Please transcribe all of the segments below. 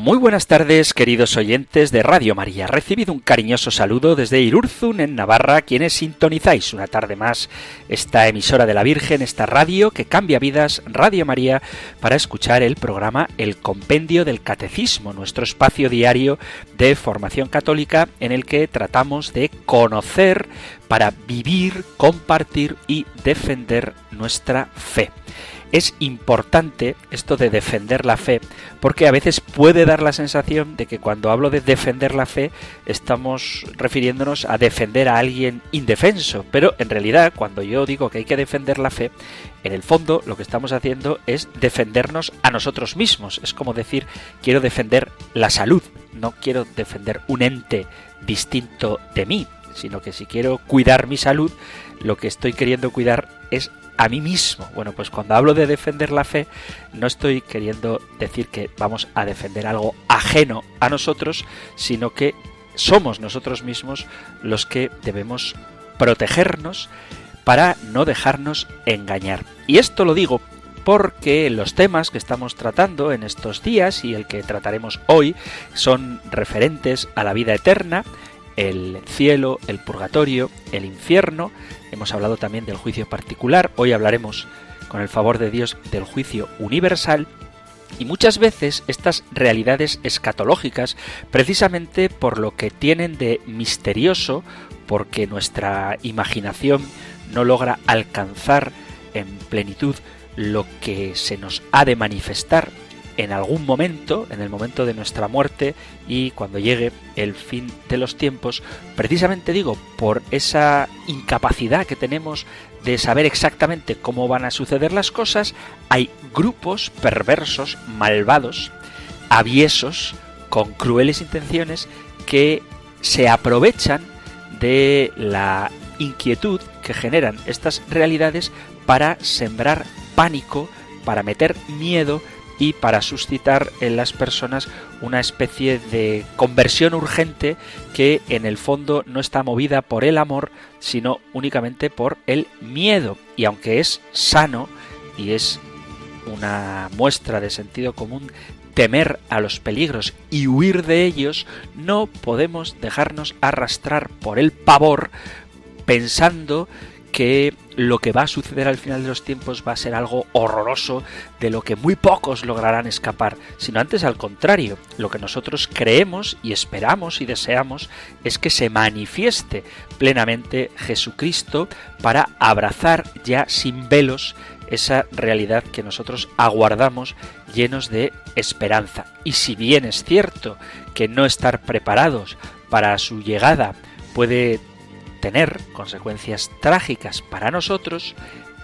Muy buenas tardes, queridos oyentes de Radio María. Recibido un cariñoso saludo desde Irurzun, en Navarra, quienes sintonizáis una tarde más esta emisora de la Virgen, esta radio que cambia vidas, Radio María, para escuchar el programa El Compendio del Catecismo, nuestro espacio diario de formación católica en el que tratamos de conocer para vivir, compartir y defender nuestra fe es importante esto de defender la fe, porque a veces puede dar la sensación de que cuando hablo de defender la fe estamos refiriéndonos a defender a alguien indefenso, pero en realidad cuando yo digo que hay que defender la fe, en el fondo lo que estamos haciendo es defendernos a nosotros mismos, es como decir quiero defender la salud, no quiero defender un ente distinto de mí, sino que si quiero cuidar mi salud, lo que estoy queriendo cuidar es a mí mismo. Bueno, pues cuando hablo de defender la fe, no estoy queriendo decir que vamos a defender algo ajeno a nosotros, sino que somos nosotros mismos los que debemos protegernos para no dejarnos engañar. Y esto lo digo porque los temas que estamos tratando en estos días y el que trataremos hoy son referentes a la vida eterna, el cielo, el purgatorio, el infierno. Hemos hablado también del juicio particular. Hoy hablaremos, con el favor de Dios, del juicio universal. Y muchas veces estas realidades escatológicas, precisamente por lo que tienen de misterioso, porque nuestra imaginación no logra alcanzar en plenitud lo que se nos ha de manifestar en algún momento, en el momento de nuestra muerte y cuando llegue el fin de los tiempos, precisamente digo, por esa incapacidad que tenemos de saber exactamente cómo van a suceder las cosas, hay grupos perversos, malvados, aviesos, con crueles intenciones, que se aprovechan de la inquietud que generan estas realidades para sembrar pánico, para meter miedo, y para suscitar en las personas una especie de conversión urgente que en el fondo no está movida por el amor, sino únicamente por el miedo. Y aunque es sano y es una muestra de sentido común temer a los peligros y huir de ellos, no podemos dejarnos arrastrar por el pavor pensando que lo que va a suceder al final de los tiempos va a ser algo horroroso de lo que muy pocos lograrán escapar, sino antes al contrario, lo que nosotros creemos y esperamos y deseamos es que se manifieste plenamente Jesucristo para abrazar ya sin velos esa realidad que nosotros aguardamos llenos de esperanza. Y si bien es cierto que no estar preparados para su llegada puede tener consecuencias trágicas para nosotros,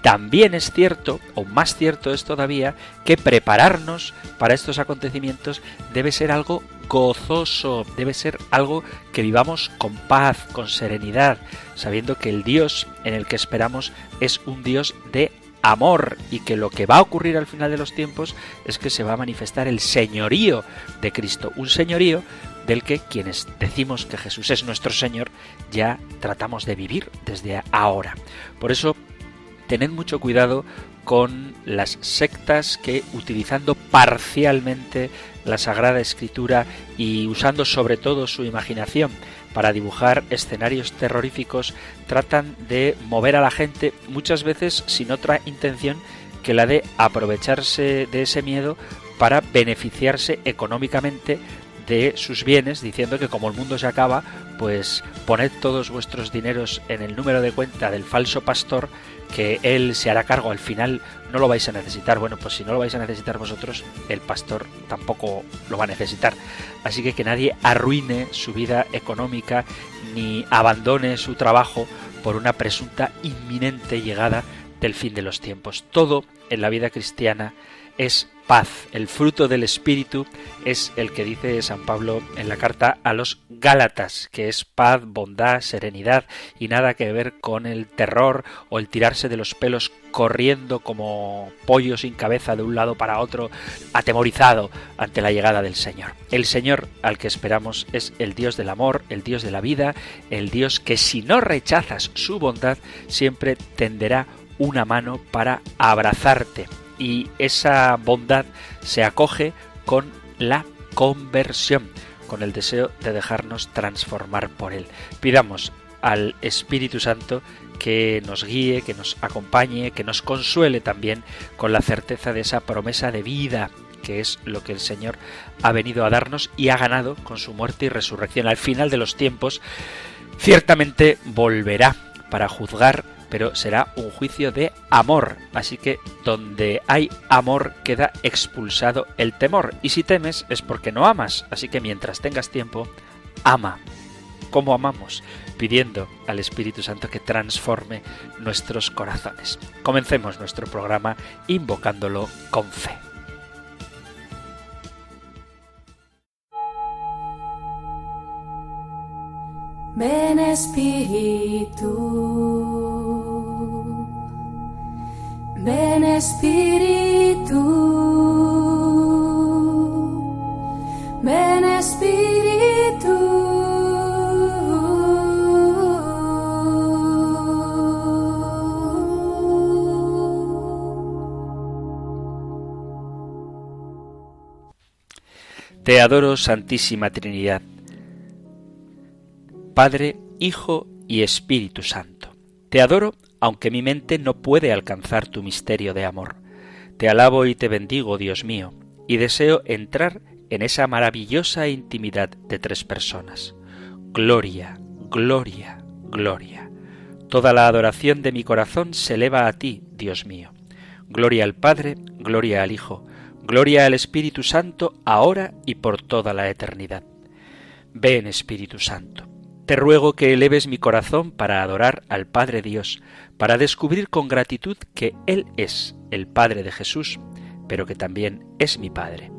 también es cierto, o más cierto es todavía, que prepararnos para estos acontecimientos debe ser algo gozoso, debe ser algo que vivamos con paz, con serenidad, sabiendo que el Dios en el que esperamos es un Dios de amor y que lo que va a ocurrir al final de los tiempos es que se va a manifestar el señorío de Cristo, un señorío del que quienes decimos que Jesús es nuestro Señor ya tratamos de vivir desde ahora. Por eso, tened mucho cuidado con las sectas que utilizando parcialmente la Sagrada Escritura y usando sobre todo su imaginación para dibujar escenarios terroríficos, tratan de mover a la gente muchas veces sin otra intención que la de aprovecharse de ese miedo para beneficiarse económicamente de sus bienes, diciendo que como el mundo se acaba, pues poned todos vuestros dineros en el número de cuenta del falso pastor, que él se hará cargo, al final no lo vais a necesitar. Bueno, pues si no lo vais a necesitar vosotros, el pastor tampoco lo va a necesitar. Así que que nadie arruine su vida económica ni abandone su trabajo por una presunta inminente llegada del fin de los tiempos. Todo en la vida cristiana es paz. El fruto del Espíritu es el que dice San Pablo en la carta a los Gálatas, que es paz, bondad, serenidad y nada que ver con el terror o el tirarse de los pelos corriendo como pollo sin cabeza de un lado para otro, atemorizado ante la llegada del Señor. El Señor al que esperamos es el Dios del amor, el Dios de la vida, el Dios que si no rechazas su bondad siempre tenderá una mano para abrazarte y esa bondad se acoge con la conversión, con el deseo de dejarnos transformar por Él. Pidamos al Espíritu Santo que nos guíe, que nos acompañe, que nos consuele también con la certeza de esa promesa de vida que es lo que el Señor ha venido a darnos y ha ganado con su muerte y resurrección. Al final de los tiempos, ciertamente volverá para juzgar pero será un juicio de amor. Así que donde hay amor queda expulsado el temor. Y si temes es porque no amas. Así que mientras tengas tiempo, ama. ¿Cómo amamos? Pidiendo al Espíritu Santo que transforme nuestros corazones. Comencemos nuestro programa invocándolo con fe. Ven Espíritu. Ven Espíritu, ven Espíritu. Te adoro, Santísima Trinidad, Padre, Hijo y Espíritu Santo. Te adoro aunque mi mente no puede alcanzar tu misterio de amor. Te alabo y te bendigo, Dios mío, y deseo entrar en esa maravillosa intimidad de tres personas. Gloria, gloria, gloria. Toda la adoración de mi corazón se eleva a ti, Dios mío. Gloria al Padre, gloria al Hijo, gloria al Espíritu Santo, ahora y por toda la eternidad. Ven, Espíritu Santo. Te ruego que eleves mi corazón para adorar al Padre Dios, para descubrir con gratitud que Él es el Padre de Jesús, pero que también es mi Padre.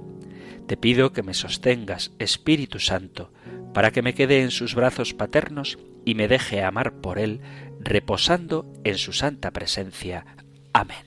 Te pido que me sostengas, Espíritu Santo, para que me quede en sus brazos paternos y me deje amar por Él, reposando en su santa presencia. Amén.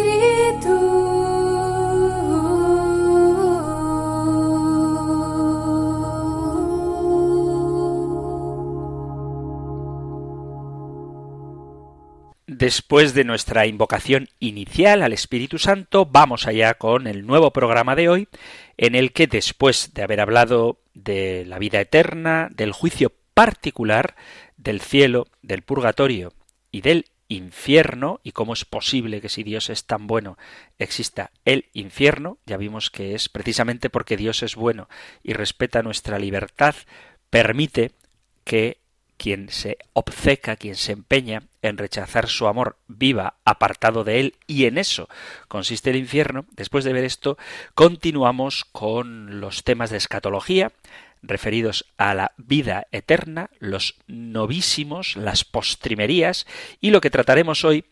Después de nuestra invocación inicial al Espíritu Santo, vamos allá con el nuevo programa de hoy, en el que después de haber hablado de la vida eterna, del juicio particular, del cielo, del purgatorio y del infierno, y cómo es posible que si Dios es tan bueno exista el infierno, ya vimos que es precisamente porque Dios es bueno y respeta nuestra libertad, permite que quien se obceca, quien se empeña en rechazar su amor, viva apartado de él, y en eso consiste el infierno, después de ver esto, continuamos con los temas de escatología, referidos a la vida eterna, los novísimos, las postrimerías, y lo que trataremos hoy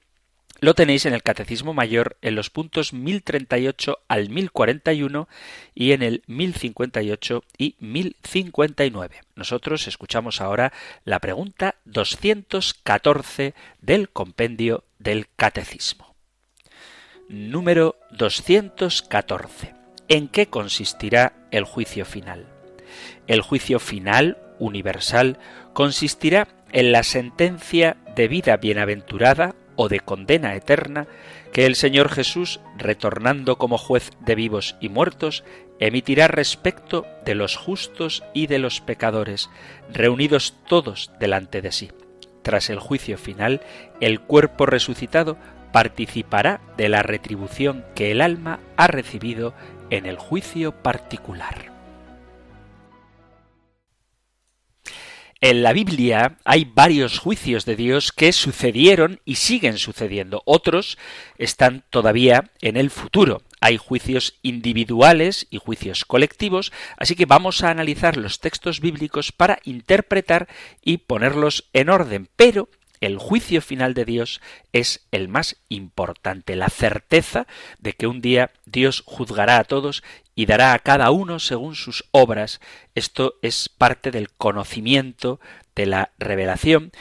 lo tenéis en el Catecismo Mayor en los puntos 1038 al 1041 y en el 1058 y 1059. Nosotros escuchamos ahora la pregunta 214 del compendio del Catecismo. Número 214. ¿En qué consistirá el juicio final? El juicio final, universal, consistirá en la sentencia de vida bienaventurada o de condena eterna que el Señor Jesús, retornando como juez de vivos y muertos, emitirá respecto de los justos y de los pecadores, reunidos todos delante de sí. Tras el juicio final, el cuerpo resucitado participará de la retribución que el alma ha recibido en el juicio particular. En la Biblia hay varios juicios de Dios que sucedieron y siguen sucediendo. Otros están todavía en el futuro. Hay juicios individuales y juicios colectivos, así que vamos a analizar los textos bíblicos para interpretar y ponerlos en orden. Pero el juicio final de Dios es el más importante, la certeza de que un día Dios juzgará a todos y dará a cada uno según sus obras. Esto es parte del conocimiento, de la revelación.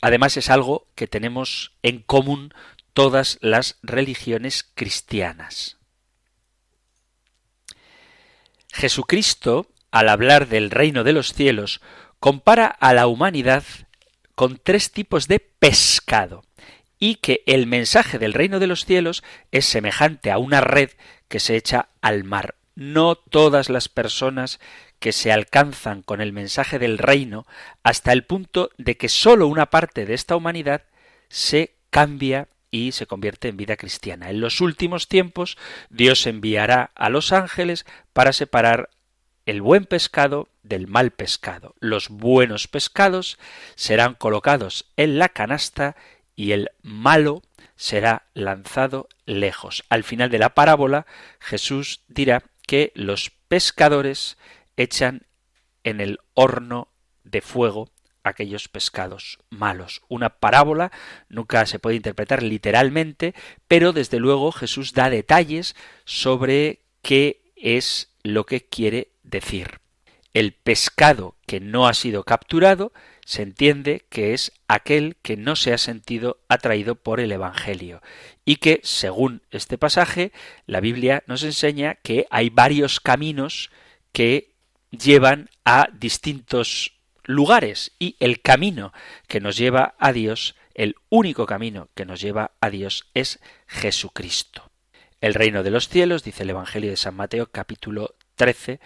Además es algo que tenemos en común todas las religiones cristianas. Jesucristo, al hablar del reino de los cielos, compara a la humanidad con tres tipos de pescado y que el mensaje del reino de los cielos es semejante a una red que se echa al mar. No todas las personas que se alcanzan con el mensaje del reino hasta el punto de que sólo una parte de esta humanidad se cambia y se convierte en vida cristiana. En los últimos tiempos Dios enviará a los ángeles para separar el buen pescado del mal pescado. Los buenos pescados serán colocados en la canasta y el malo será lanzado lejos. Al final de la parábola Jesús dirá que los pescadores echan en el horno de fuego aquellos pescados malos. Una parábola nunca se puede interpretar literalmente, pero desde luego Jesús da detalles sobre qué es lo que quiere decir. El pescado que no ha sido capturado se entiende que es aquel que no se ha sentido atraído por el Evangelio y que, según este pasaje, la Biblia nos enseña que hay varios caminos que llevan a distintos lugares y el camino que nos lleva a Dios, el único camino que nos lleva a Dios es Jesucristo. El reino de los cielos, dice el Evangelio de San Mateo capítulo 13,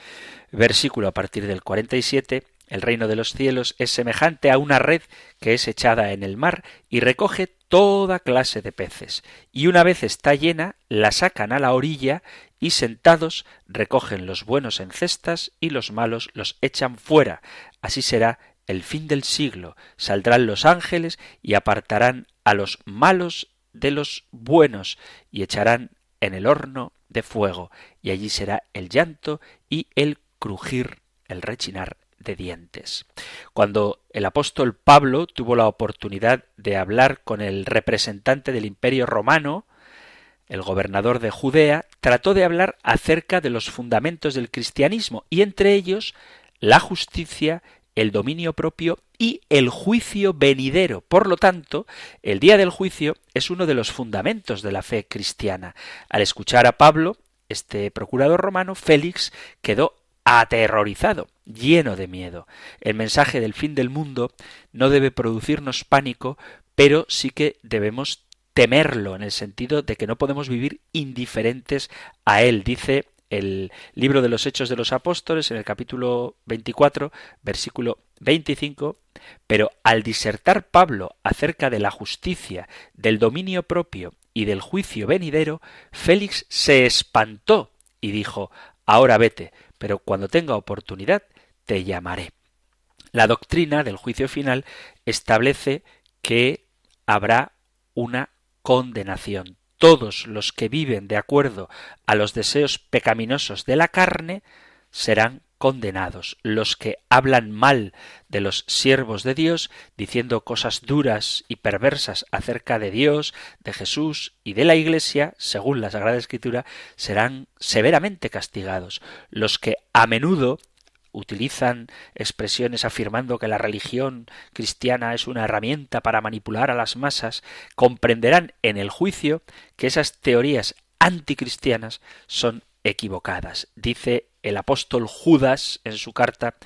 versículo a partir del 47, el reino de los cielos es semejante a una red que es echada en el mar y recoge toda clase de peces, y una vez está llena, la sacan a la orilla y sentados recogen los buenos en cestas y los malos los echan fuera. Así será el fin del siglo. Saldrán los ángeles y apartarán a los malos de los buenos y echarán en el horno de fuego, y allí será el llanto y el crujir, el rechinar de dientes. Cuando el apóstol Pablo tuvo la oportunidad de hablar con el representante del imperio romano, el gobernador de Judea, trató de hablar acerca de los fundamentos del cristianismo y entre ellos la justicia, el dominio propio y el juicio venidero. Por lo tanto, el día del juicio es uno de los fundamentos de la fe cristiana. Al escuchar a Pablo, este procurador romano, Félix, quedó aterrorizado, lleno de miedo. El mensaje del fin del mundo no debe producirnos pánico, pero sí que debemos temerlo en el sentido de que no podemos vivir indiferentes a él. Dice el libro de los Hechos de los Apóstoles en el capítulo 24, versículo 25, pero al disertar Pablo acerca de la justicia, del dominio propio y del juicio venidero, Félix se espantó y dijo Ahora vete, pero cuando tenga oportunidad te llamaré. La doctrina del juicio final establece que habrá una condenación todos los que viven de acuerdo a los deseos pecaminosos de la carne serán condenados. Los que hablan mal de los siervos de Dios, diciendo cosas duras y perversas acerca de Dios, de Jesús y de la Iglesia, según la Sagrada Escritura, serán severamente castigados. Los que a menudo utilizan expresiones afirmando que la religión cristiana es una herramienta para manipular a las masas, comprenderán en el juicio que esas teorías anticristianas son equivocadas. Dice el apóstol Judas en su carta,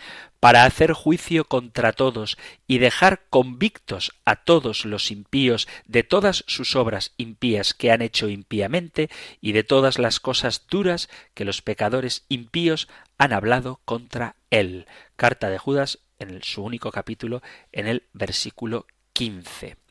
para hacer juicio contra todos y dejar convictos a todos los impíos de todas sus obras impías que han hecho impíamente y de todas las cosas duras que los pecadores impíos han hablado contra él. Carta de Judas en su único capítulo en el versículo 15.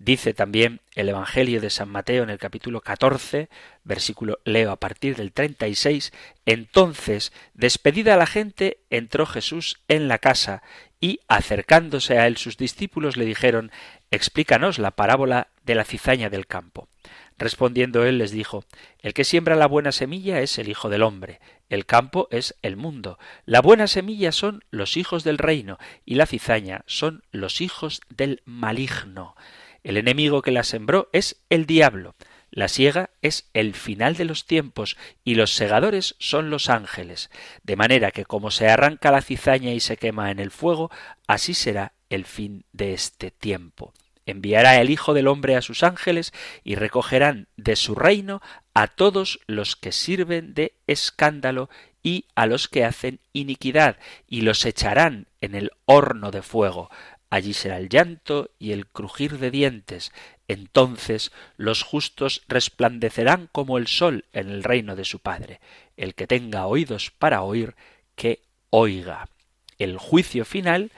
Dice también el Evangelio de San Mateo en el capítulo 14, versículo leo a partir del 36, entonces, despedida la gente, entró Jesús en la casa y acercándose a él sus discípulos le dijeron Explícanos la parábola de la cizaña del campo. Respondiendo él les dijo El que siembra la buena semilla es el Hijo del hombre, el campo es el mundo, la buena semilla son los hijos del reino, y la cizaña son los hijos del maligno. El enemigo que la sembró es el diablo. La siega es el final de los tiempos y los segadores son los ángeles, de manera que como se arranca la cizaña y se quema en el fuego, así será el fin de este tiempo. Enviará el Hijo del Hombre a sus ángeles y recogerán de su reino a todos los que sirven de escándalo y a los que hacen iniquidad, y los echarán en el horno de fuego. Allí será el llanto y el crujir de dientes. Entonces los justos resplandecerán como el sol en el reino de su Padre. El que tenga oídos para oír, que oiga. El juicio final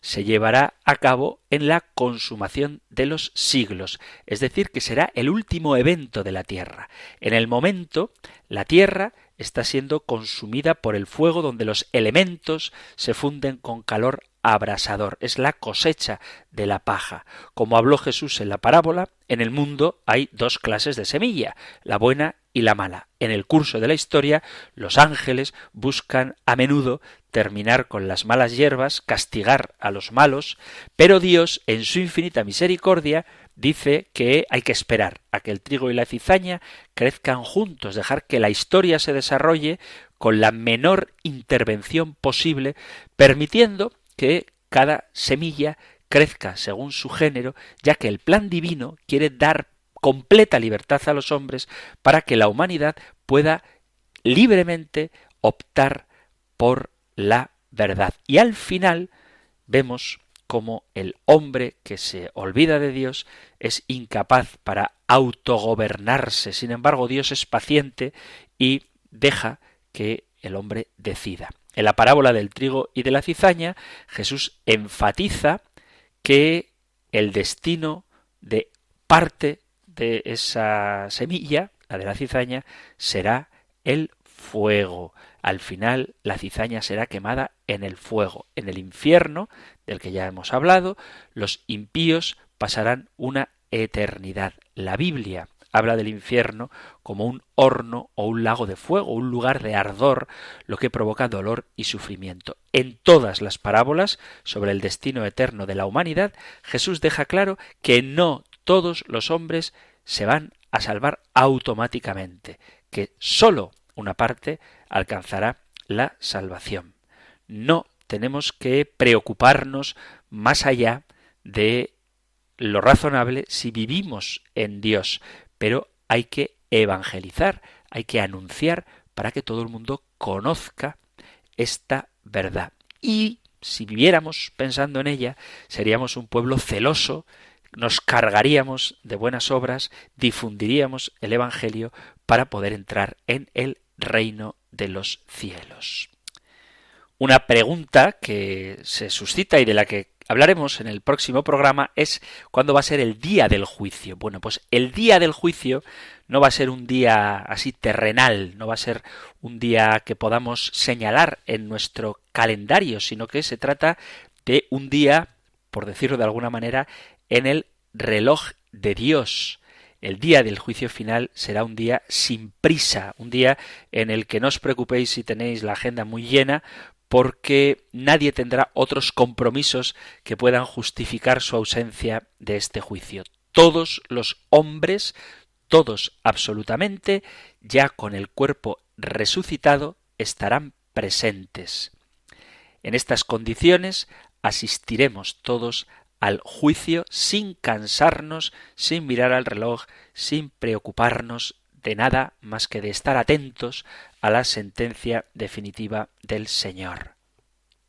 se llevará a cabo en la consumación de los siglos, es decir, que será el último evento de la Tierra. En el momento, la Tierra está siendo consumida por el fuego donde los elementos se funden con calor abrasador, es la cosecha de la paja. Como habló Jesús en la parábola, en el mundo hay dos clases de semilla, la buena y la mala. En el curso de la historia, los ángeles buscan a menudo terminar con las malas hierbas, castigar a los malos, pero Dios, en su infinita misericordia, dice que hay que esperar a que el trigo y la cizaña crezcan juntos, dejar que la historia se desarrolle con la menor intervención posible, permitiendo que cada semilla crezca según su género, ya que el plan divino quiere dar completa libertad a los hombres para que la humanidad pueda libremente optar por la verdad. Y al final vemos cómo el hombre que se olvida de Dios es incapaz para autogobernarse. Sin embargo, Dios es paciente y deja que el hombre decida. En la parábola del trigo y de la cizaña, Jesús enfatiza que el destino de parte de esa semilla, la de la cizaña, será el fuego. Al final la cizaña será quemada en el fuego. En el infierno, del que ya hemos hablado, los impíos pasarán una eternidad. La Biblia habla del infierno como un horno o un lago de fuego, un lugar de ardor, lo que provoca dolor y sufrimiento. En todas las parábolas sobre el destino eterno de la humanidad, Jesús deja claro que no todos los hombres se van a salvar automáticamente, que sólo una parte alcanzará la salvación. No tenemos que preocuparnos más allá de lo razonable si vivimos en Dios, pero hay que evangelizar, hay que anunciar para que todo el mundo conozca esta verdad. Y si viviéramos pensando en ella, seríamos un pueblo celoso, nos cargaríamos de buenas obras, difundiríamos el Evangelio para poder entrar en el reino de los cielos. Una pregunta que se suscita y de la que hablaremos en el próximo programa es cuándo va a ser el día del juicio. Bueno, pues el día del juicio no va a ser un día así terrenal, no va a ser un día que podamos señalar en nuestro calendario, sino que se trata de un día, por decirlo de alguna manera, en el reloj de Dios. El día del juicio final será un día sin prisa, un día en el que no os preocupéis si tenéis la agenda muy llena, porque nadie tendrá otros compromisos que puedan justificar su ausencia de este juicio. Todos los hombres, todos absolutamente, ya con el cuerpo resucitado, estarán presentes. En estas condiciones asistiremos todos al juicio sin cansarnos, sin mirar al reloj, sin preocuparnos de nada más que de estar atentos a la sentencia definitiva del Señor.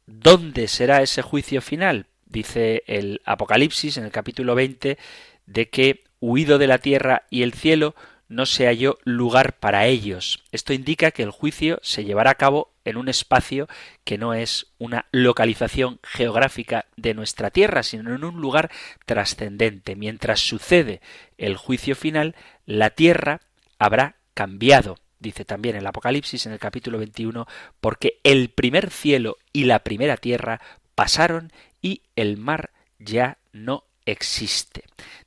¿Dónde será ese juicio final? Dice el Apocalipsis en el capítulo 20 de que huido de la tierra y el cielo no se halló lugar para ellos. Esto indica que el juicio se llevará a cabo en un espacio que no es una localización geográfica de nuestra tierra, sino en un lugar trascendente. Mientras sucede el juicio final, la tierra habrá cambiado, dice también el Apocalipsis en el capítulo 21, porque el primer cielo y la primera tierra pasaron y el mar ya no existe.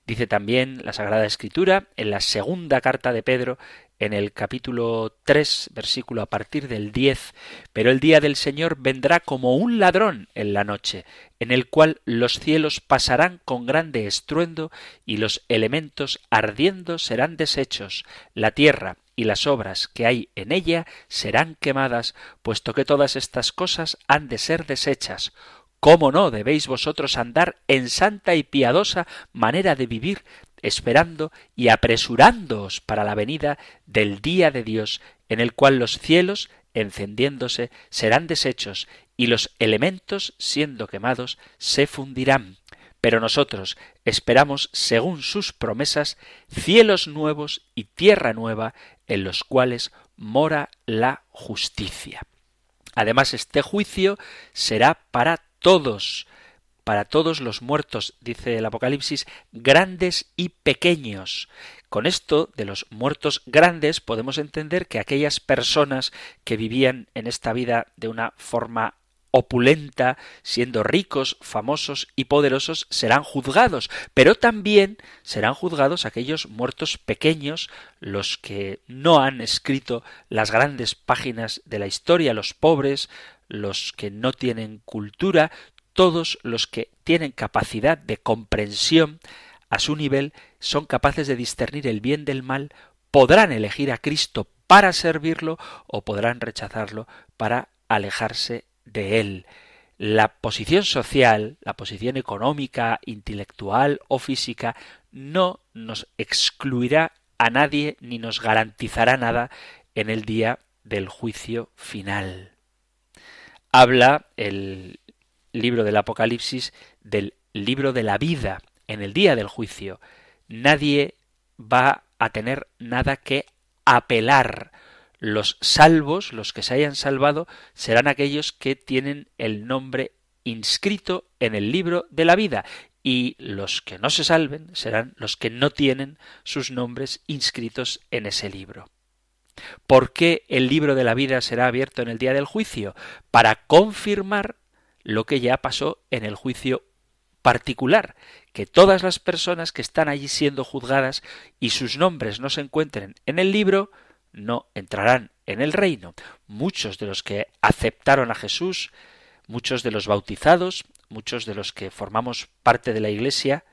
Dice también la Sagrada Escritura en la segunda carta de Pedro en el capítulo 3, versículo a partir del 10, pero el día del Señor vendrá como un ladrón en la noche, en el cual los cielos pasarán con grande estruendo y los elementos ardiendo serán deshechos, la tierra y las obras que hay en ella serán quemadas, puesto que todas estas cosas han de ser deshechas. ¿Cómo no debéis vosotros andar en santa y piadosa manera de vivir, esperando y apresurándoos para la venida del día de Dios, en el cual los cielos, encendiéndose, serán deshechos, y los elementos, siendo quemados, se fundirán. Pero nosotros esperamos, según sus promesas, cielos nuevos y tierra nueva, en los cuales mora la justicia. Además, este juicio será para todos, para todos los muertos, dice el Apocalipsis, grandes y pequeños. Con esto de los muertos grandes podemos entender que aquellas personas que vivían en esta vida de una forma opulenta, siendo ricos, famosos y poderosos, serán juzgados, pero también serán juzgados aquellos muertos pequeños, los que no han escrito las grandes páginas de la historia, los pobres, los que no tienen cultura, todos los que tienen capacidad de comprensión a su nivel son capaces de discernir el bien del mal, podrán elegir a Cristo para servirlo o podrán rechazarlo para alejarse de él. La posición social, la posición económica, intelectual o física no nos excluirá a nadie ni nos garantizará nada en el día del juicio final habla el libro del Apocalipsis del libro de la vida en el día del juicio. Nadie va a tener nada que apelar. Los salvos, los que se hayan salvado, serán aquellos que tienen el nombre inscrito en el libro de la vida y los que no se salven serán los que no tienen sus nombres inscritos en ese libro. ¿Por qué el libro de la vida será abierto en el día del juicio? Para confirmar lo que ya pasó en el juicio particular, que todas las personas que están allí siendo juzgadas y sus nombres no se encuentren en el libro, no entrarán en el reino. Muchos de los que aceptaron a Jesús, muchos de los bautizados, muchos de los que formamos parte de la Iglesia,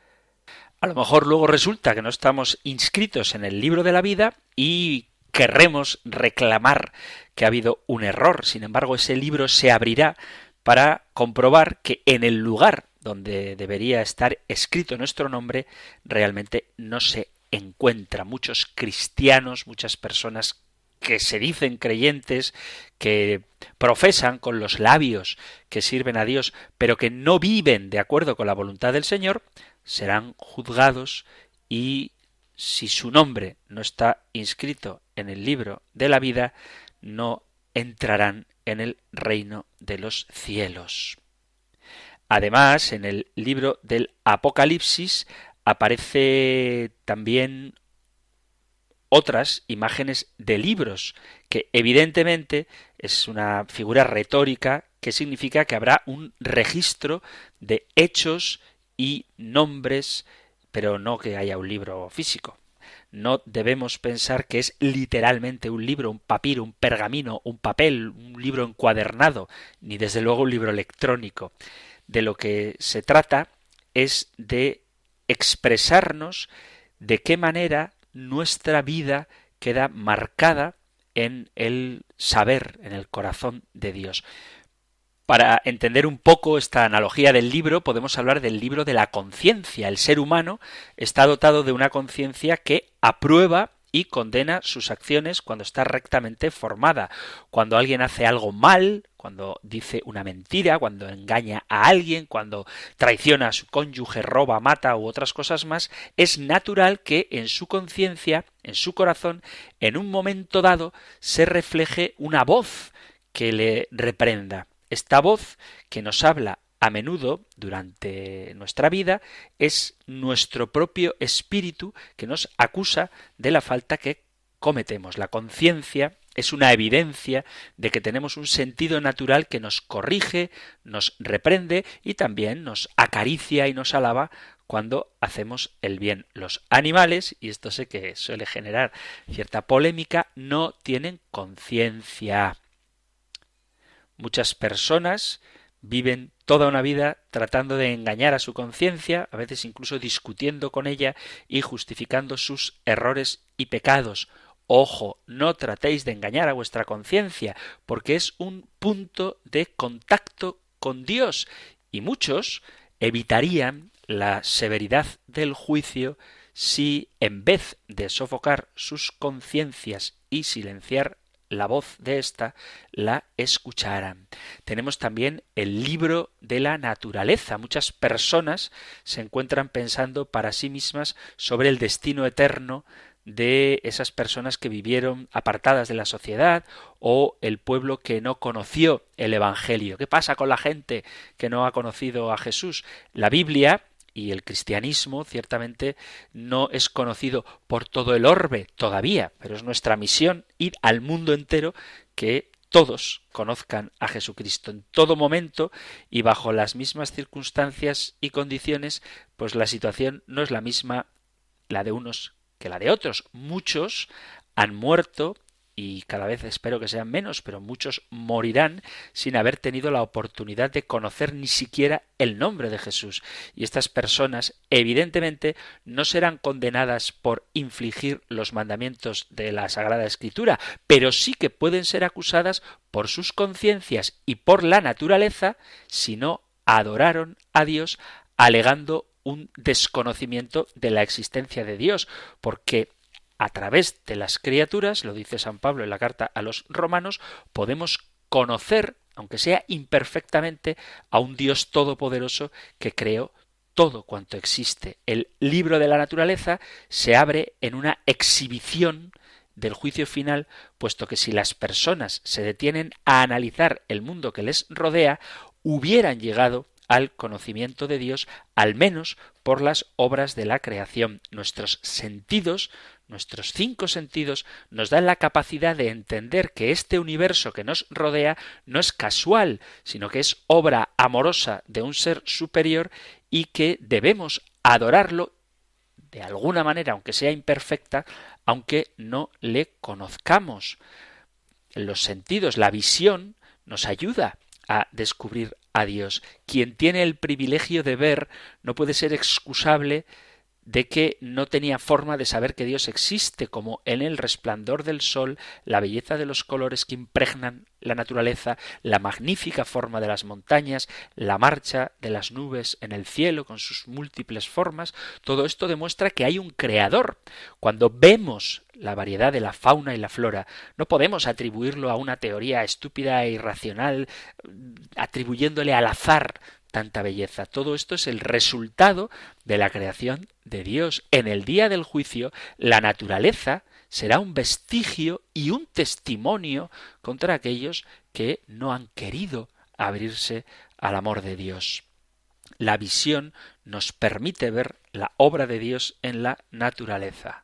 a lo mejor luego resulta que no estamos inscritos en el libro de la vida y querremos reclamar que ha habido un error. Sin embargo, ese libro se abrirá para comprobar que en el lugar donde debería estar escrito nuestro nombre realmente no se encuentra. Muchos cristianos, muchas personas que se dicen creyentes, que profesan con los labios que sirven a Dios, pero que no viven de acuerdo con la voluntad del Señor, serán juzgados y si su nombre no está inscrito en el libro de la vida, no entrarán en el reino de los cielos. Además, en el libro del Apocalipsis aparece también otras imágenes de libros, que evidentemente es una figura retórica que significa que habrá un registro de hechos y nombres pero no que haya un libro físico. No debemos pensar que es literalmente un libro, un papiro, un pergamino, un papel, un libro encuadernado, ni desde luego un libro electrónico. De lo que se trata es de expresarnos de qué manera nuestra vida queda marcada en el saber, en el corazón de Dios. Para entender un poco esta analogía del libro, podemos hablar del libro de la conciencia. El ser humano está dotado de una conciencia que aprueba y condena sus acciones cuando está rectamente formada. Cuando alguien hace algo mal, cuando dice una mentira, cuando engaña a alguien, cuando traiciona a su cónyuge, roba, mata u otras cosas más, es natural que en su conciencia, en su corazón, en un momento dado, se refleje una voz que le reprenda. Esta voz que nos habla a menudo durante nuestra vida es nuestro propio espíritu que nos acusa de la falta que cometemos. La conciencia es una evidencia de que tenemos un sentido natural que nos corrige, nos reprende y también nos acaricia y nos alaba cuando hacemos el bien. Los animales, y esto sé que suele generar cierta polémica, no tienen conciencia. Muchas personas viven toda una vida tratando de engañar a su conciencia, a veces incluso discutiendo con ella y justificando sus errores y pecados. Ojo, no tratéis de engañar a vuestra conciencia, porque es un punto de contacto con Dios, y muchos evitarían la severidad del juicio si, en vez de sofocar sus conciencias y silenciar la voz de ésta, la escucharan. Tenemos también el libro de la naturaleza. Muchas personas se encuentran pensando para sí mismas sobre el destino eterno de esas personas que vivieron apartadas de la sociedad o el pueblo que no conoció el Evangelio. ¿Qué pasa con la gente que no ha conocido a Jesús? La Biblia y el cristianismo ciertamente no es conocido por todo el orbe todavía, pero es nuestra misión ir al mundo entero que todos conozcan a Jesucristo en todo momento y bajo las mismas circunstancias y condiciones, pues la situación no es la misma la de unos que la de otros. Muchos han muerto y cada vez espero que sean menos, pero muchos morirán sin haber tenido la oportunidad de conocer ni siquiera el nombre de Jesús. Y estas personas, evidentemente, no serán condenadas por infligir los mandamientos de la Sagrada Escritura, pero sí que pueden ser acusadas por sus conciencias y por la naturaleza si no adoraron a Dios alegando un desconocimiento de la existencia de Dios, porque a través de las criaturas, lo dice San Pablo en la carta a los romanos, podemos conocer, aunque sea imperfectamente, a un Dios todopoderoso que creó todo cuanto existe. El libro de la naturaleza se abre en una exhibición del juicio final, puesto que si las personas se detienen a analizar el mundo que les rodea, hubieran llegado al conocimiento de Dios, al menos por las obras de la creación. Nuestros sentidos, nuestros cinco sentidos, nos dan la capacidad de entender que este universo que nos rodea no es casual, sino que es obra amorosa de un ser superior y que debemos adorarlo de alguna manera, aunque sea imperfecta, aunque no le conozcamos. Los sentidos, la visión, nos ayuda a descubrir a Dios. Quien tiene el privilegio de ver no puede ser excusable de que no tenía forma de saber que Dios existe, como en el resplandor del sol, la belleza de los colores que impregnan la naturaleza, la magnífica forma de las montañas, la marcha de las nubes en el cielo con sus múltiples formas, todo esto demuestra que hay un creador. Cuando vemos la variedad de la fauna y la flora, no podemos atribuirlo a una teoría estúpida e irracional, atribuyéndole al azar tanta belleza. Todo esto es el resultado de la creación de Dios. En el día del juicio, la naturaleza será un vestigio y un testimonio contra aquellos que no han querido abrirse al amor de Dios. La visión nos permite ver la obra de Dios en la naturaleza.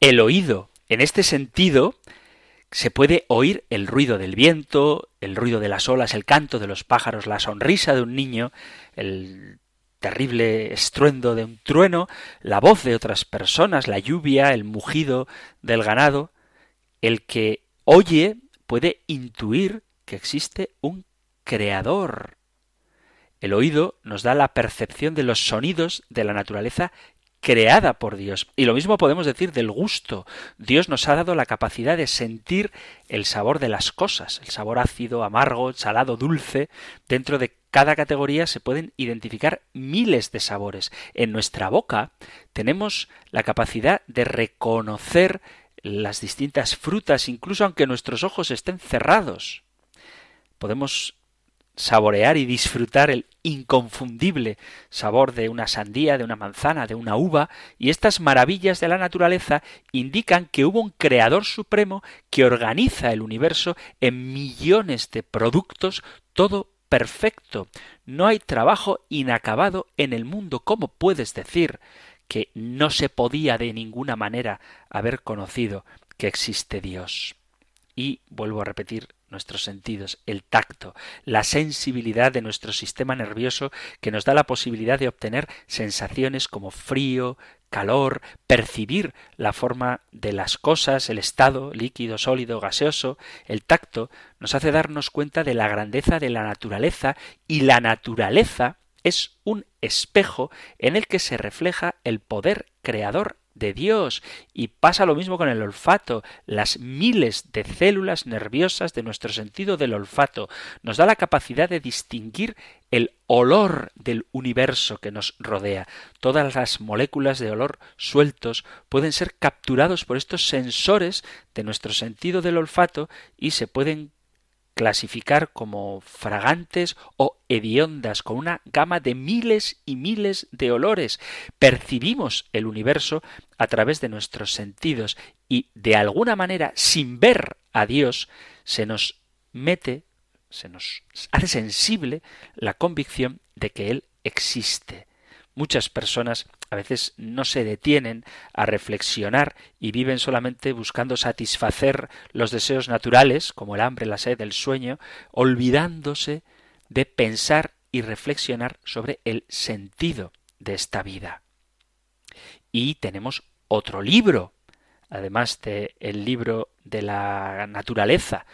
El oído, en este sentido, se puede oír el ruido del viento, el ruido de las olas, el canto de los pájaros, la sonrisa de un niño, el terrible estruendo de un trueno, la voz de otras personas, la lluvia, el mugido del ganado. El que oye puede intuir que existe un creador. El oído nos da la percepción de los sonidos de la naturaleza creada por Dios. Y lo mismo podemos decir del gusto. Dios nos ha dado la capacidad de sentir el sabor de las cosas, el sabor ácido, amargo, salado, dulce. Dentro de cada categoría se pueden identificar miles de sabores. En nuestra boca tenemos la capacidad de reconocer las distintas frutas, incluso aunque nuestros ojos estén cerrados. Podemos saborear y disfrutar el inconfundible sabor de una sandía, de una manzana, de una uva, y estas maravillas de la naturaleza indican que hubo un creador supremo que organiza el universo en millones de productos, todo perfecto. No hay trabajo inacabado en el mundo. ¿Cómo puedes decir que no se podía de ninguna manera haber conocido que existe Dios. Y vuelvo a repetir nuestros sentidos, el tacto, la sensibilidad de nuestro sistema nervioso que nos da la posibilidad de obtener sensaciones como frío, calor, percibir la forma de las cosas, el estado líquido, sólido, gaseoso, el tacto, nos hace darnos cuenta de la grandeza de la naturaleza y la naturaleza es un espejo en el que se refleja el poder creador de Dios. Y pasa lo mismo con el olfato. Las miles de células nerviosas de nuestro sentido del olfato nos da la capacidad de distinguir el olor del universo que nos rodea. Todas las moléculas de olor sueltos pueden ser capturados por estos sensores de nuestro sentido del olfato y se pueden clasificar como fragantes o hediondas, con una gama de miles y miles de olores. Percibimos el universo a través de nuestros sentidos y de alguna manera, sin ver a Dios, se nos mete, se nos hace sensible la convicción de que Él existe. Muchas personas a veces no se detienen a reflexionar y viven solamente buscando satisfacer los deseos naturales, como el hambre, la sed, el sueño, olvidándose de pensar y reflexionar sobre el sentido de esta vida. Y tenemos otro libro, además de el libro de la naturaleza,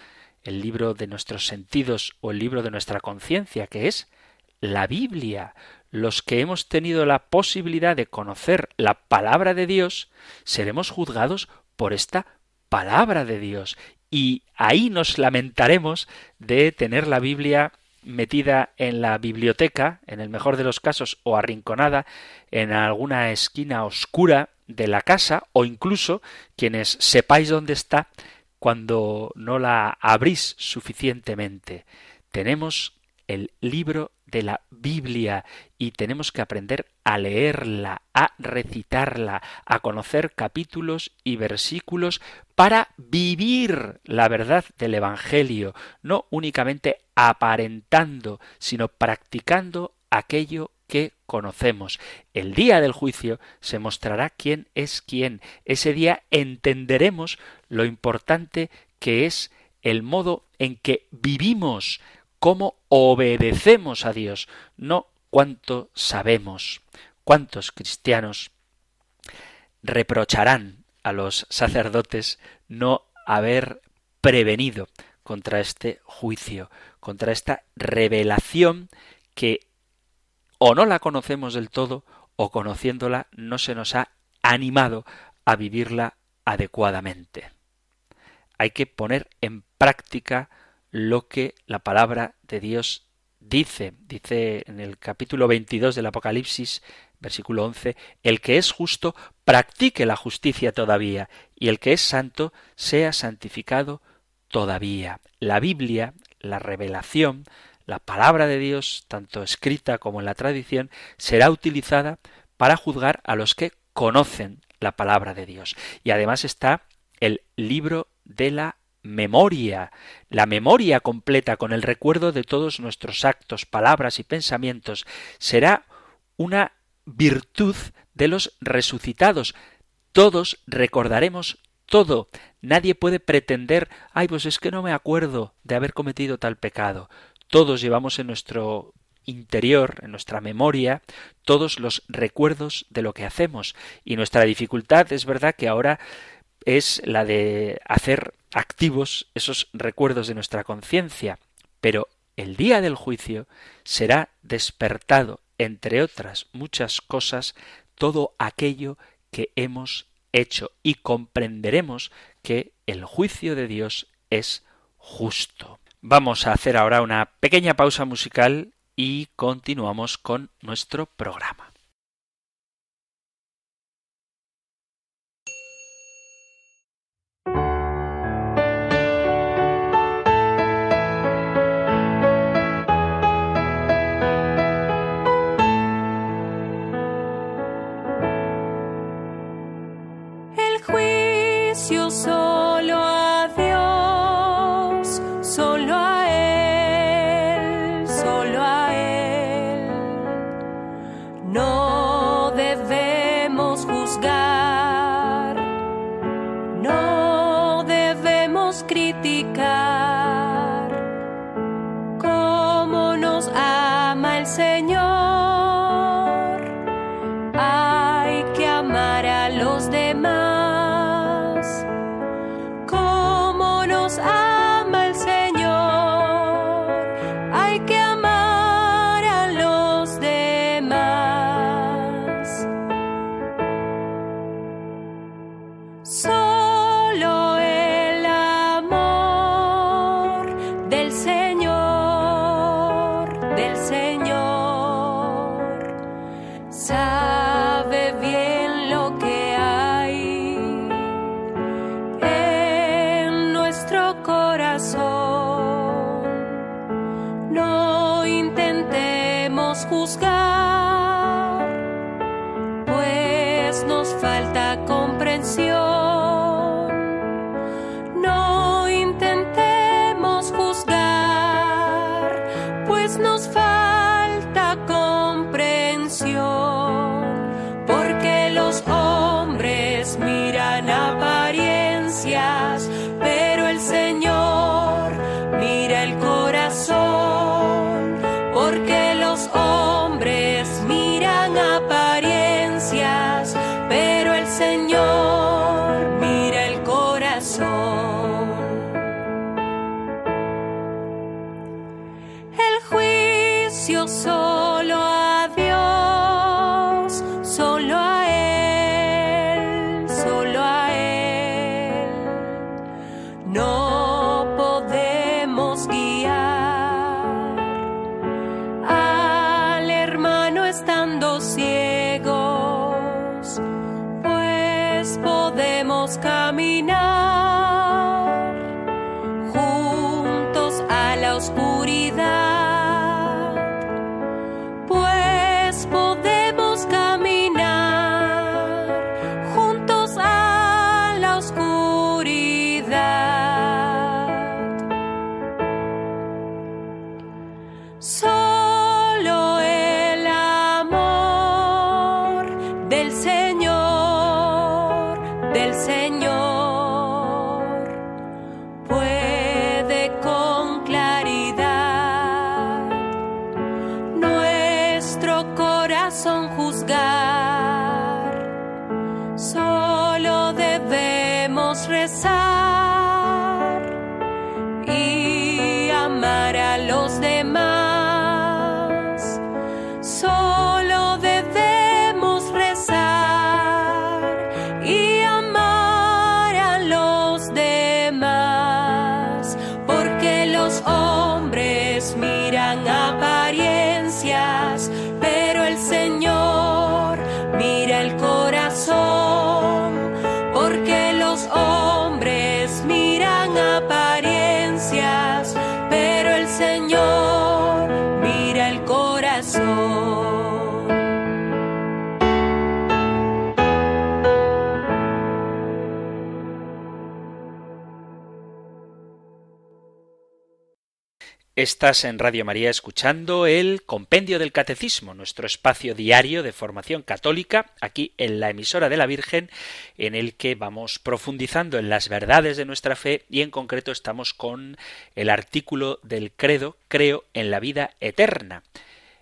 el libro de nuestros sentidos o el libro de nuestra conciencia, que es la Biblia, los que hemos tenido la posibilidad de conocer la palabra de Dios, seremos juzgados por esta palabra de Dios. Y ahí nos lamentaremos de tener la Biblia metida en la biblioteca, en el mejor de los casos, o arrinconada en alguna esquina oscura de la casa, o incluso quienes sepáis dónde está cuando no la abrís suficientemente. Tenemos el libro de la Biblia y tenemos que aprender a leerla, a recitarla, a conocer capítulos y versículos para vivir la verdad del Evangelio, no únicamente aparentando, sino practicando aquello que conocemos. El día del juicio se mostrará quién es quién. Ese día entenderemos lo importante que es el modo en que vivimos cómo obedecemos a Dios, no cuánto sabemos. ¿Cuántos cristianos reprocharán a los sacerdotes no haber prevenido contra este juicio, contra esta revelación que o no la conocemos del todo o conociéndola no se nos ha animado a vivirla adecuadamente. Hay que poner en práctica lo que la palabra de Dios dice. Dice en el capítulo 22 del Apocalipsis, versículo 11, el que es justo practique la justicia todavía, y el que es santo sea santificado todavía. La Biblia, la revelación, la palabra de Dios, tanto escrita como en la tradición, será utilizada para juzgar a los que conocen la palabra de Dios. Y además está el libro de la memoria, la memoria completa con el recuerdo de todos nuestros actos, palabras y pensamientos, será una virtud de los resucitados. Todos recordaremos todo. Nadie puede pretender, ay, pues es que no me acuerdo de haber cometido tal pecado. Todos llevamos en nuestro interior, en nuestra memoria, todos los recuerdos de lo que hacemos. Y nuestra dificultad es verdad que ahora es la de hacer activos esos recuerdos de nuestra conciencia, pero el día del juicio será despertado, entre otras muchas cosas, todo aquello que hemos hecho y comprenderemos que el juicio de Dios es justo. Vamos a hacer ahora una pequeña pausa musical y continuamos con nuestro programa. No debemos Estás en Radio María escuchando el Compendio del Catecismo, nuestro espacio diario de formación católica, aquí en la emisora de la Virgen, en el que vamos profundizando en las verdades de nuestra fe y en concreto estamos con el artículo del credo Creo en la vida eterna.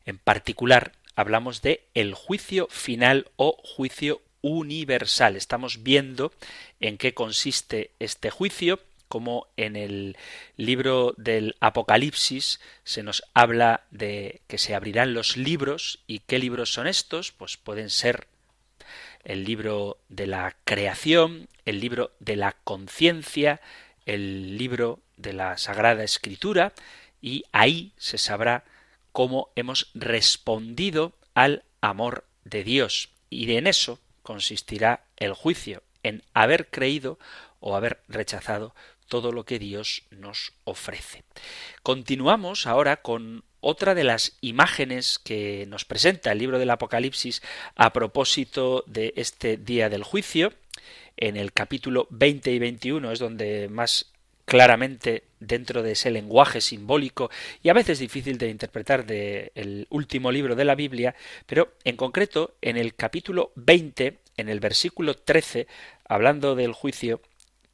En particular, hablamos de el juicio final o juicio universal. Estamos viendo en qué consiste este juicio como en el libro del Apocalipsis se nos habla de que se abrirán los libros y qué libros son estos, pues pueden ser el libro de la creación, el libro de la conciencia, el libro de la Sagrada Escritura y ahí se sabrá cómo hemos respondido al amor de Dios. Y en eso consistirá el juicio, en haber creído o haber rechazado todo lo que Dios nos ofrece. Continuamos ahora con otra de las imágenes que nos presenta el libro del Apocalipsis a propósito de este día del juicio. En el capítulo 20 y 21 es donde más claramente dentro de ese lenguaje simbólico y a veces difícil de interpretar del último libro de la Biblia, pero en concreto en el capítulo 20, en el versículo 13, hablando del juicio,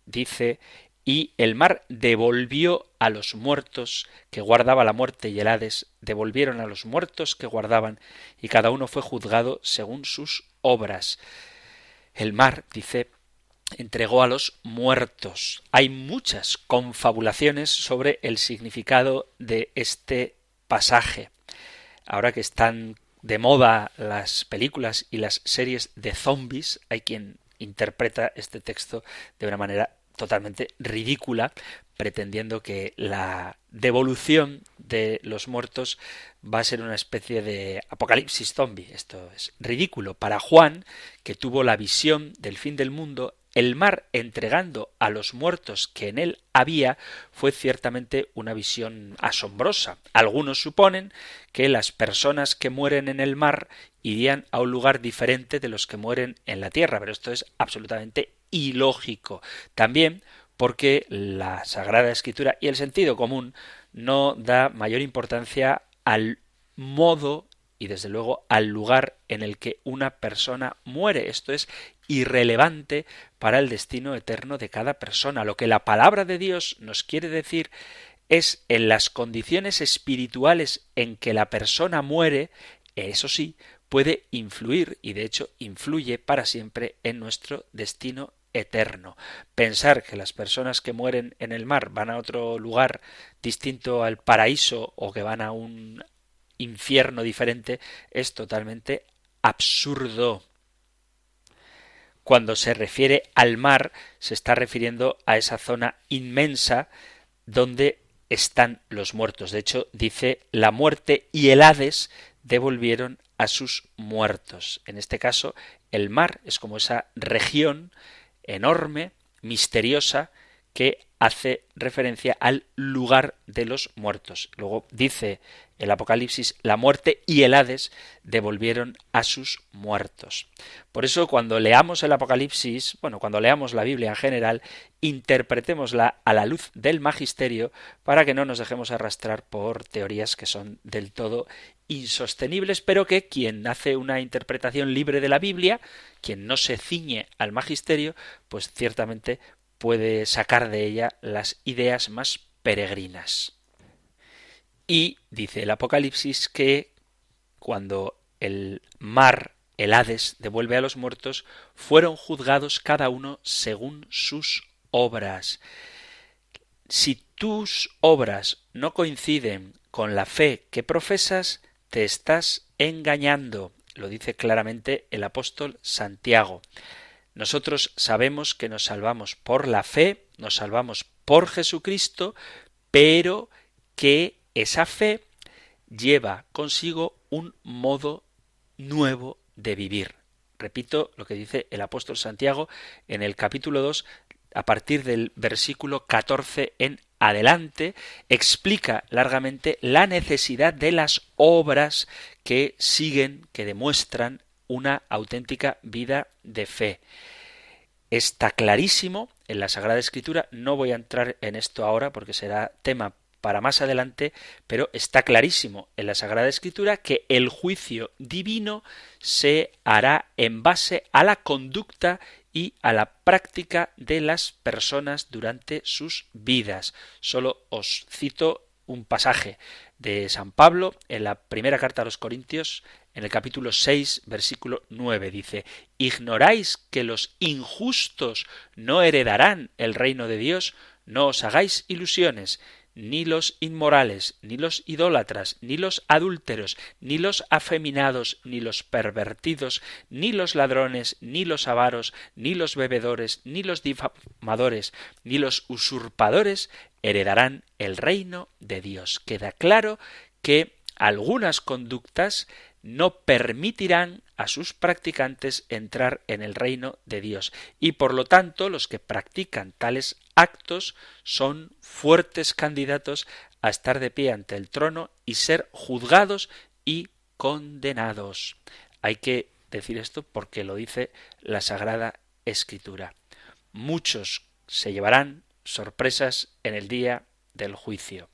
dice y el mar devolvió a los muertos que guardaba la muerte y el Hades, devolvieron a los muertos que guardaban, y cada uno fue juzgado según sus obras. El mar, dice, entregó a los muertos. Hay muchas confabulaciones sobre el significado de este pasaje. Ahora que están de moda las películas y las series de zombies, hay quien interpreta este texto de una manera totalmente ridícula, pretendiendo que la devolución de los muertos va a ser una especie de apocalipsis zombie. Esto es ridículo. Para Juan, que tuvo la visión del fin del mundo, el mar entregando a los muertos que en él había fue ciertamente una visión asombrosa. Algunos suponen que las personas que mueren en el mar irían a un lugar diferente de los que mueren en la tierra, pero esto es absolutamente ilógico. También porque la Sagrada Escritura y el sentido común no da mayor importancia al modo y desde luego al lugar en el que una persona muere. Esto es irrelevante para el destino eterno de cada persona. Lo que la palabra de Dios nos quiere decir es en las condiciones espirituales en que la persona muere, eso sí, puede influir y de hecho influye para siempre en nuestro destino eterno. Pensar que las personas que mueren en el mar van a otro lugar distinto al paraíso o que van a un infierno diferente es totalmente absurdo. Cuando se refiere al mar, se está refiriendo a esa zona inmensa donde están los muertos. De hecho, dice la muerte y el Hades devolvieron a sus muertos. En este caso, el mar es como esa región enorme, misteriosa, que hace referencia al lugar de los muertos. Luego dice el Apocalipsis, la muerte y el Hades devolvieron a sus muertos. Por eso cuando leamos el Apocalipsis, bueno, cuando leamos la Biblia en general, interpretémosla a la luz del magisterio para que no nos dejemos arrastrar por teorías que son del todo insostenibles, pero que quien hace una interpretación libre de la Biblia, quien no se ciñe al magisterio, pues ciertamente puede sacar de ella las ideas más peregrinas. Y dice el Apocalipsis que cuando el mar, el Hades, devuelve a los muertos, fueron juzgados cada uno según sus obras. Si tus obras no coinciden con la fe que profesas, te estás engañando, lo dice claramente el apóstol Santiago. Nosotros sabemos que nos salvamos por la fe, nos salvamos por Jesucristo, pero que esa fe lleva consigo un modo nuevo de vivir. Repito lo que dice el apóstol Santiago en el capítulo 2, a partir del versículo 14 en adelante, explica largamente la necesidad de las obras que siguen, que demuestran una auténtica vida de fe. Está clarísimo en la Sagrada Escritura, no voy a entrar en esto ahora porque será tema para más adelante, pero está clarísimo en la Sagrada Escritura que el juicio divino se hará en base a la conducta y a la práctica de las personas durante sus vidas. Solo os cito un pasaje de San Pablo en la primera carta a los Corintios, en el capítulo 6, versículo 9, dice, ¿Ignoráis que los injustos no heredarán el reino de Dios? No os hagáis ilusiones, ni los inmorales, ni los idólatras, ni los adúlteros, ni los afeminados, ni los pervertidos, ni los ladrones, ni los avaros, ni los bebedores, ni los difamadores, ni los usurpadores heredarán el reino de Dios. Queda claro que algunas conductas no permitirán a sus practicantes entrar en el reino de Dios y por lo tanto los que practican tales actos son fuertes candidatos a estar de pie ante el trono y ser juzgados y condenados. Hay que decir esto porque lo dice la Sagrada Escritura. Muchos se llevarán sorpresas en el día del juicio.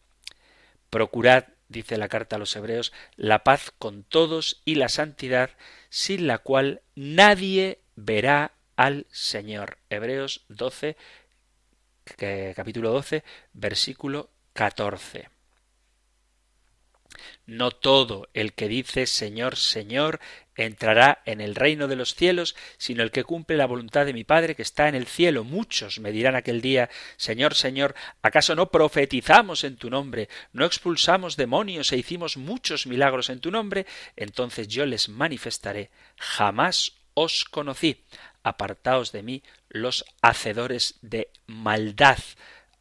Procurad, dice la carta a los hebreos, la paz con todos y la santidad, sin la cual nadie verá al Señor. Hebreos 12, capítulo 12, versículo 14. No todo el que dice Señor, Señor, entrará en el reino de los cielos, sino el que cumple la voluntad de mi Padre que está en el cielo. Muchos me dirán aquel día Señor, Señor, ¿acaso no profetizamos en tu nombre, no expulsamos demonios e hicimos muchos milagros en tu nombre? Entonces yo les manifestaré jamás os conocí apartaos de mí los hacedores de maldad.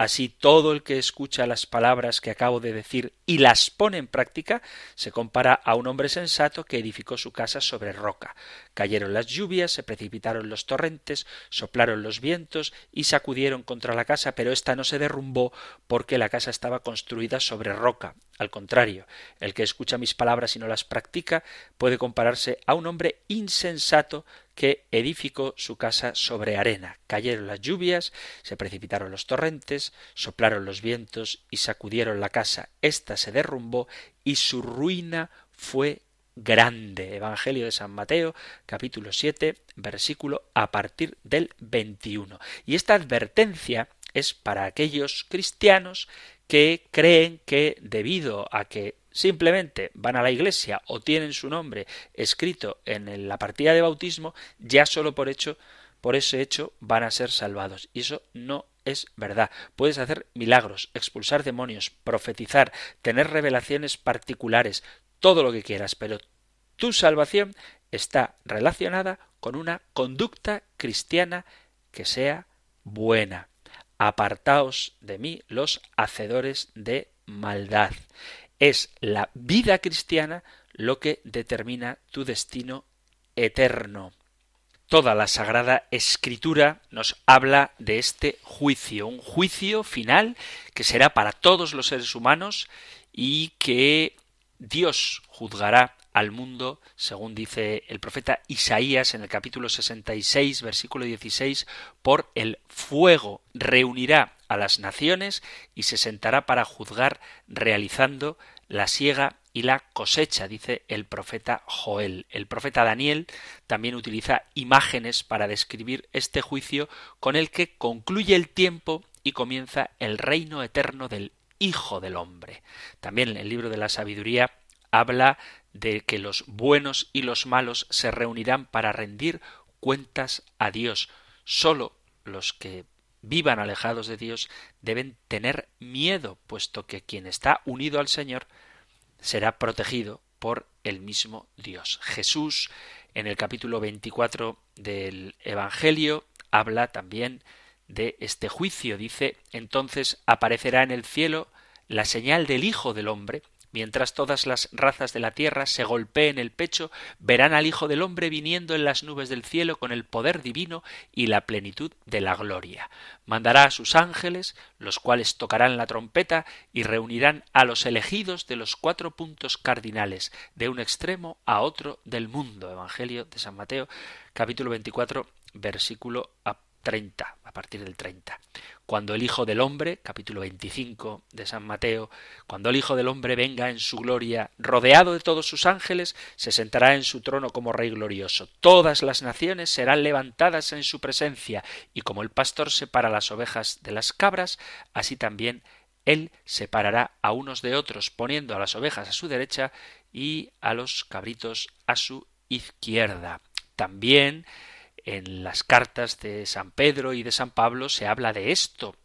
Así todo el que escucha las palabras que acabo de decir y las pone en práctica se compara a un hombre sensato que edificó su casa sobre roca. Cayeron las lluvias, se precipitaron los torrentes, soplaron los vientos y sacudieron contra la casa, pero ésta no se derrumbó porque la casa estaba construida sobre roca. Al contrario, el que escucha mis palabras y no las practica puede compararse a un hombre insensato que edificó su casa sobre arena. Cayeron las lluvias, se precipitaron los torrentes, soplaron los vientos y sacudieron la casa. Esta se derrumbó y su ruina fue grande. Evangelio de San Mateo, capítulo 7, versículo a partir del 21. Y esta advertencia es para aquellos cristianos que creen que debido a que simplemente van a la iglesia o tienen su nombre escrito en la partida de bautismo, ya solo por hecho, por ese hecho van a ser salvados. Y eso no es verdad. Puedes hacer milagros, expulsar demonios, profetizar, tener revelaciones particulares, todo lo que quieras, pero tu salvación está relacionada con una conducta cristiana que sea buena. Apartaos de mí los hacedores de maldad. Es la vida cristiana lo que determina tu destino eterno. Toda la Sagrada Escritura nos habla de este juicio, un juicio final que será para todos los seres humanos y que Dios juzgará al mundo, según dice el profeta Isaías en el capítulo 66, versículo 16, por el fuego reunirá a las naciones y se sentará para juzgar realizando la siega y la cosecha, dice el profeta Joel. El profeta Daniel también utiliza imágenes para describir este juicio con el que concluye el tiempo y comienza el reino eterno del Hijo del Hombre. También el libro de la sabiduría habla de que los buenos y los malos se reunirán para rendir cuentas a Dios. Solo los que vivan alejados de Dios deben tener miedo, puesto que quien está unido al Señor será protegido por el mismo Dios. Jesús, en el capítulo 24 del Evangelio, habla también de este juicio. Dice, entonces aparecerá en el cielo la señal del Hijo del Hombre, mientras todas las razas de la tierra se golpeen el pecho, verán al Hijo del Hombre viniendo en las nubes del cielo con el poder divino y la plenitud de la gloria. Mandará a sus ángeles, los cuales tocarán la trompeta y reunirán a los elegidos de los cuatro puntos cardinales, de un extremo a otro del mundo. Evangelio de San Mateo, capítulo 24, versículo 30, a partir del 30. Cuando el Hijo del Hombre, capítulo 25 de San Mateo, cuando el Hijo del Hombre venga en su gloria, rodeado de todos sus ángeles, se sentará en su trono como Rey glorioso. Todas las naciones serán levantadas en su presencia, y como el pastor separa las ovejas de las cabras, así también él separará a unos de otros, poniendo a las ovejas a su derecha y a los cabritos a su izquierda. También en las cartas de San Pedro y de San Pablo se habla de esto.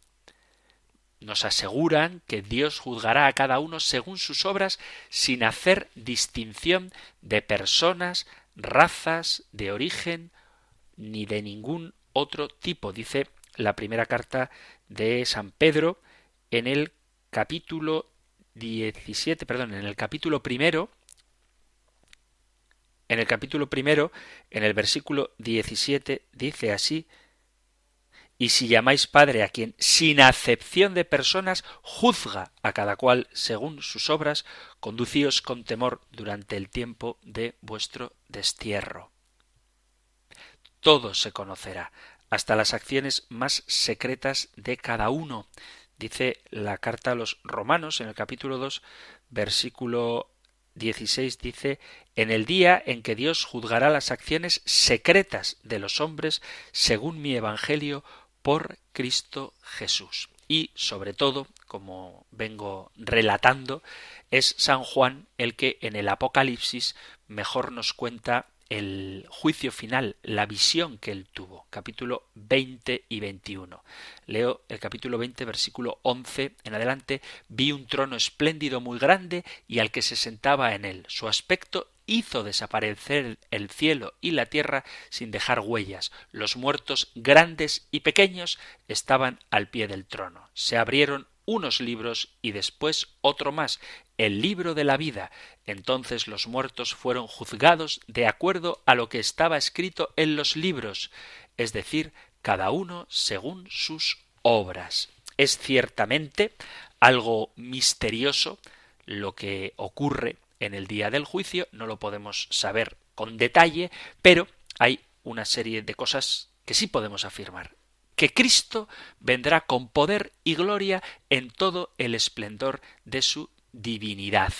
Nos aseguran que Dios juzgará a cada uno según sus obras sin hacer distinción de personas, razas, de origen, ni de ningún otro tipo, dice la primera carta de San Pedro en el capítulo 17, perdón, en el capítulo primero, en el capítulo primero, en el versículo 17, dice así, y si llamáis Padre a quien, sin acepción de personas, juzga a cada cual según sus obras, conducíos con temor durante el tiempo de vuestro destierro. Todo se conocerá, hasta las acciones más secretas de cada uno, dice la carta a los romanos en el capítulo 2, versículo 16 dice En el día en que Dios juzgará las acciones secretas de los hombres según mi Evangelio por Cristo Jesús. Y sobre todo, como vengo relatando, es San Juan el que en el Apocalipsis mejor nos cuenta el juicio final, la visión que él tuvo, capítulo 20 y 21. Leo el capítulo 20, versículo 11 en adelante, vi un trono espléndido muy grande y al que se sentaba en él. Su aspecto hizo desaparecer el cielo y la tierra sin dejar huellas. Los muertos grandes y pequeños estaban al pie del trono. Se abrieron unos libros y después otro más, el libro de la vida. Entonces los muertos fueron juzgados de acuerdo a lo que estaba escrito en los libros, es decir, cada uno según sus obras. Es ciertamente algo misterioso lo que ocurre en el día del juicio, no lo podemos saber con detalle, pero hay una serie de cosas que sí podemos afirmar que Cristo vendrá con poder y gloria en todo el esplendor de su divinidad.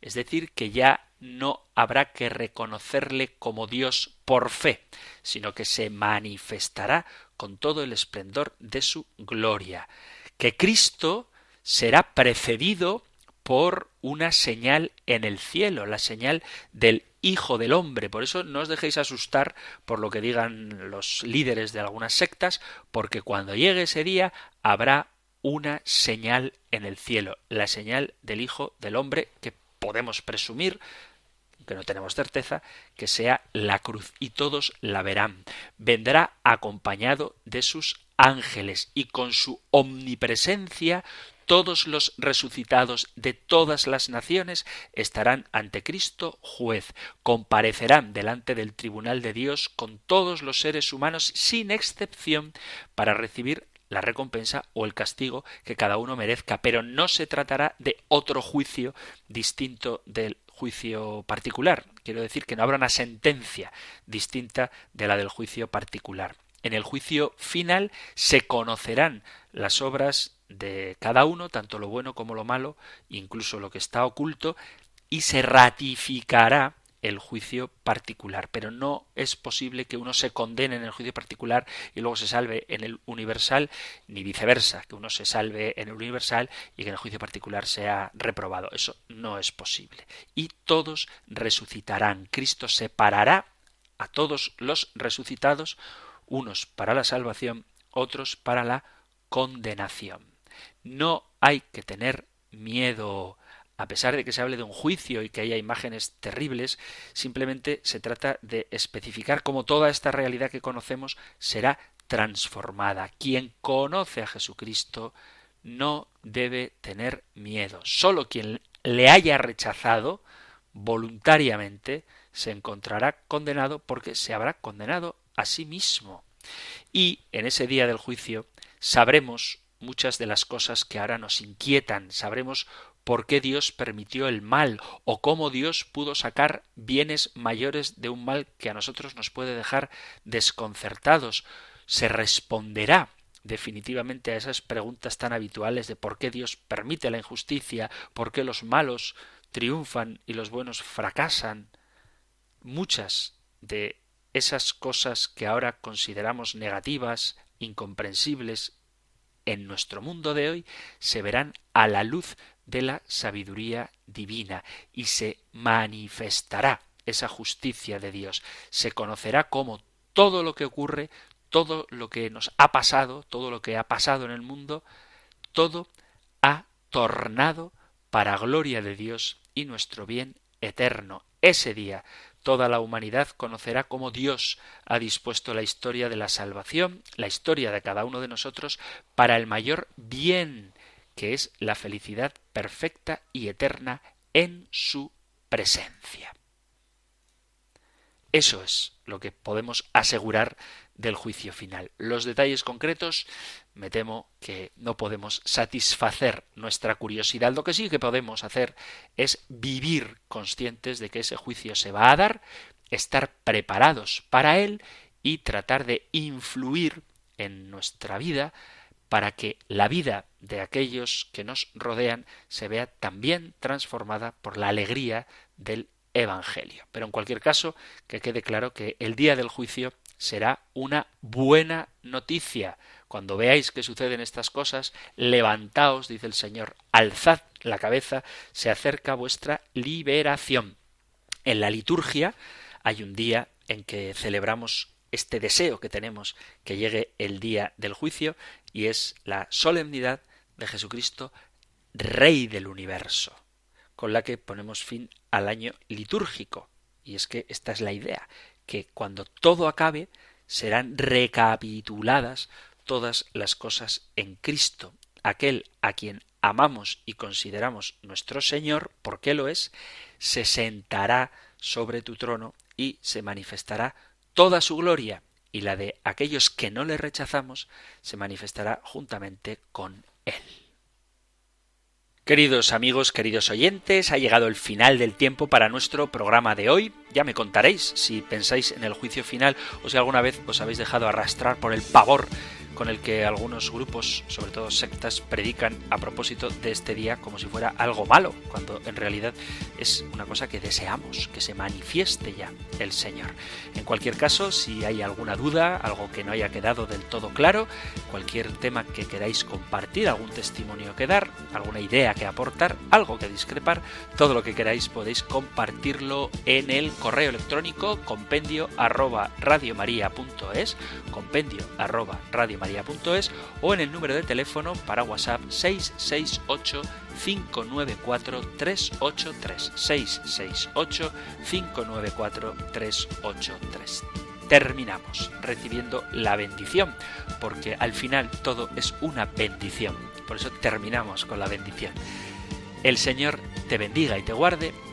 Es decir, que ya no habrá que reconocerle como Dios por fe, sino que se manifestará con todo el esplendor de su gloria. Que Cristo será precedido por una señal en el cielo, la señal del Hijo del Hombre. Por eso no os dejéis asustar por lo que digan los líderes de algunas sectas, porque cuando llegue ese día habrá una señal en el cielo, la señal del Hijo del Hombre que podemos presumir que no tenemos certeza, que sea la cruz, y todos la verán. Vendrá acompañado de sus ángeles, y con su omnipresencia todos los resucitados de todas las naciones estarán ante Cristo juez, comparecerán delante del tribunal de Dios con todos los seres humanos sin excepción para recibir la recompensa o el castigo que cada uno merezca, pero no se tratará de otro juicio distinto del juicio particular. Quiero decir que no habrá una sentencia distinta de la del juicio particular. En el juicio final se conocerán las obras de cada uno, tanto lo bueno como lo malo, incluso lo que está oculto, y se ratificará el juicio particular. Pero no es posible que uno se condene en el juicio particular y luego se salve en el universal, ni viceversa, que uno se salve en el universal y que en el juicio particular sea reprobado. Eso no es posible. Y todos resucitarán. Cristo separará a todos los resucitados, unos para la salvación, otros para la condenación. No hay que tener miedo. A pesar de que se hable de un juicio y que haya imágenes terribles, simplemente se trata de especificar cómo toda esta realidad que conocemos será transformada. Quien conoce a Jesucristo no debe tener miedo. Solo quien le haya rechazado voluntariamente se encontrará condenado porque se habrá condenado a sí mismo. Y en ese día del juicio sabremos muchas de las cosas que ahora nos inquietan, sabremos por qué Dios permitió el mal o cómo Dios pudo sacar bienes mayores de un mal que a nosotros nos puede dejar desconcertados. Se responderá definitivamente a esas preguntas tan habituales de por qué Dios permite la injusticia, por qué los malos triunfan y los buenos fracasan. Muchas de esas cosas que ahora consideramos negativas, incomprensibles en nuestro mundo de hoy se verán a la luz de la sabiduría divina y se manifestará esa justicia de Dios. Se conocerá como todo lo que ocurre, todo lo que nos ha pasado, todo lo que ha pasado en el mundo, todo ha tornado para gloria de Dios y nuestro bien eterno. Ese día toda la humanidad conocerá cómo Dios ha dispuesto la historia de la salvación, la historia de cada uno de nosotros, para el mayor bien, que es la felicidad perfecta y eterna en su presencia. Eso es lo que podemos asegurar del juicio final. Los detalles concretos me temo que no podemos satisfacer nuestra curiosidad. Lo que sí que podemos hacer es vivir conscientes de que ese juicio se va a dar, estar preparados para él y tratar de influir en nuestra vida para que la vida de aquellos que nos rodean se vea también transformada por la alegría del Evangelio. Pero en cualquier caso, que quede claro que el día del juicio será una buena noticia. Cuando veáis que suceden estas cosas, levantaos, dice el Señor, alzad la cabeza, se acerca vuestra liberación. En la liturgia hay un día en que celebramos este deseo que tenemos que llegue el día del juicio y es la solemnidad de Jesucristo, Rey del universo, con la que ponemos fin al año litúrgico. Y es que esta es la idea, que cuando todo acabe serán recapituladas todas las cosas en Cristo, aquel a quien amamos y consideramos nuestro Señor, porque lo es, se sentará sobre tu trono y se manifestará toda su gloria, y la de aquellos que no le rechazamos se manifestará juntamente con él. Queridos amigos, queridos oyentes, ha llegado el final del tiempo para nuestro programa de hoy. Ya me contaréis si pensáis en el juicio final o si alguna vez os habéis dejado arrastrar por el pavor con el que algunos grupos, sobre todo sectas, predican a propósito de este día como si fuera algo malo, cuando en realidad es una cosa que deseamos, que se manifieste ya el Señor. En cualquier caso, si hay alguna duda, algo que no haya quedado del todo claro, cualquier tema que queráis compartir, algún testimonio que dar, alguna idea que aportar, algo que discrepar, todo lo que queráis podéis compartirlo en el correo electrónico compendio arroba radiomaria.es, maría.es o en el número de teléfono para WhatsApp 668 594 383 668 594 383 terminamos recibiendo la bendición, porque al final todo es una bendición. Por eso terminamos con la bendición. El Señor te bendiga y te guarde,